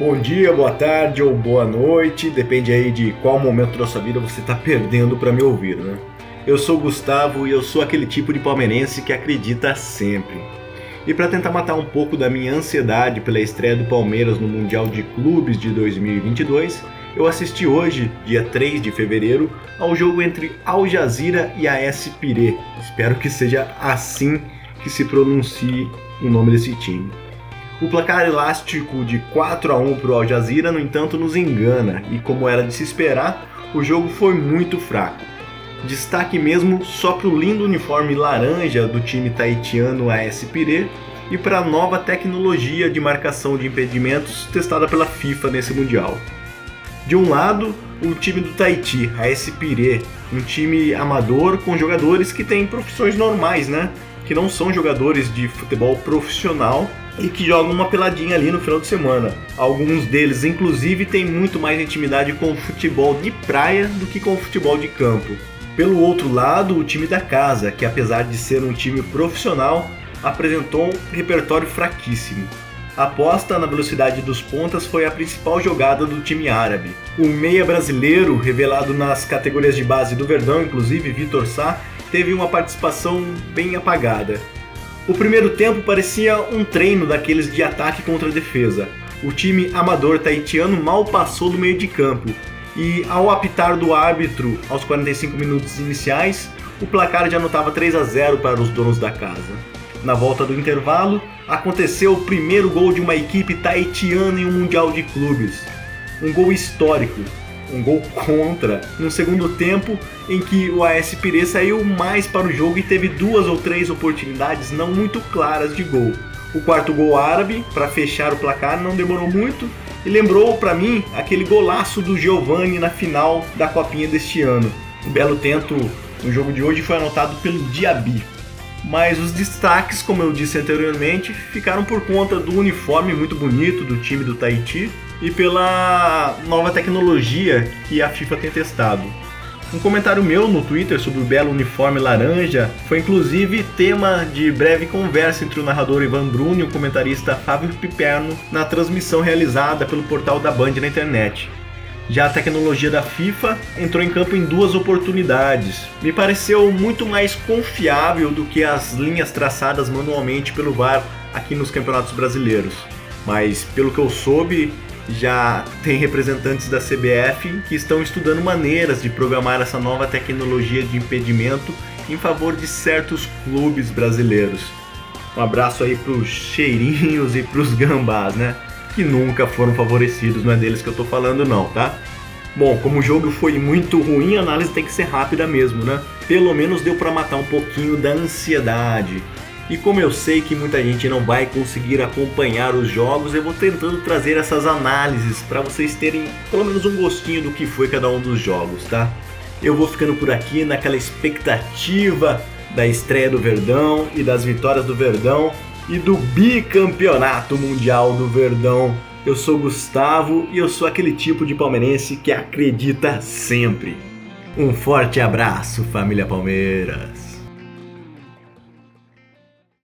Bom dia, boa tarde ou boa noite, depende aí de qual momento da sua vida você está perdendo para me ouvir, né? Eu sou Gustavo e eu sou aquele tipo de palmeirense que acredita sempre. E para tentar matar um pouco da minha ansiedade pela estreia do Palmeiras no Mundial de Clubes de 2022, eu assisti hoje, dia 3 de fevereiro, ao jogo entre Al Jazeera e AS Pirê. Espero que seja assim que se pronuncie o nome desse time. O placar elástico de 4 a 1 para o Al Jazeera, no entanto, nos engana e, como era de se esperar, o jogo foi muito fraco. Destaque mesmo só para o lindo uniforme laranja do time taitiano AS Pirê e para a nova tecnologia de marcação de impedimentos testada pela FIFA nesse Mundial. De um lado, o time do Tahiti, AS Pirê, um time amador com jogadores que têm profissões normais, né? Que não são jogadores de futebol profissional e que jogam uma peladinha ali no final de semana. Alguns deles, inclusive, têm muito mais intimidade com o futebol de praia do que com o futebol de campo. Pelo outro lado, o time da casa, que apesar de ser um time profissional, apresentou um repertório fraquíssimo. A aposta na velocidade dos pontas foi a principal jogada do time árabe. O meia brasileiro, revelado nas categorias de base do Verdão, inclusive Vitor Sá, teve uma participação bem apagada. O primeiro tempo parecia um treino daqueles de ataque contra defesa. O time amador taitiano mal passou do meio de campo e, ao apitar do árbitro aos 45 minutos iniciais, o placar já anotava 3 a 0 para os donos da casa. Na volta do intervalo, aconteceu o primeiro gol de uma equipe taitiana em um Mundial de Clubes. Um gol histórico, um gol contra, no segundo tempo em que o AS Pirê saiu mais para o jogo e teve duas ou três oportunidades não muito claras de gol. O quarto gol árabe, para fechar o placar, não demorou muito e lembrou para mim aquele golaço do Giovani na final da Copinha deste ano. Um belo tento no jogo de hoje foi anotado pelo Diaby. Mas os destaques, como eu disse anteriormente, ficaram por conta do uniforme muito bonito do time do Tahiti e pela nova tecnologia que a FIFA tem testado. Um comentário meu no Twitter sobre o belo uniforme laranja foi inclusive tema de breve conversa entre o narrador Ivan Bruno e o comentarista Fábio Piperno na transmissão realizada pelo portal da Band na internet. Já a tecnologia da FIFA entrou em campo em duas oportunidades. Me pareceu muito mais confiável do que as linhas traçadas manualmente pelo VAR aqui nos campeonatos brasileiros. Mas pelo que eu soube, já tem representantes da CBF que estão estudando maneiras de programar essa nova tecnologia de impedimento em favor de certos clubes brasileiros. Um abraço aí para os cheirinhos e para os gambás, né? Que nunca foram favorecidos, não é deles que eu tô falando não, tá? Bom, como o jogo foi muito ruim, a análise tem que ser rápida mesmo, né? Pelo menos deu para matar um pouquinho da ansiedade, e como eu sei que muita gente não vai conseguir acompanhar os jogos, eu vou tentando trazer essas análises para vocês terem pelo menos um gostinho do que foi cada um dos jogos, tá? Eu vou ficando por aqui naquela expectativa da estreia do Verdão e das vitórias do Verdão e do bicampeonato mundial do Verdão. Eu sou Gustavo e eu sou aquele tipo de palmeirense que acredita sempre. Um forte abraço, família Palmeiras.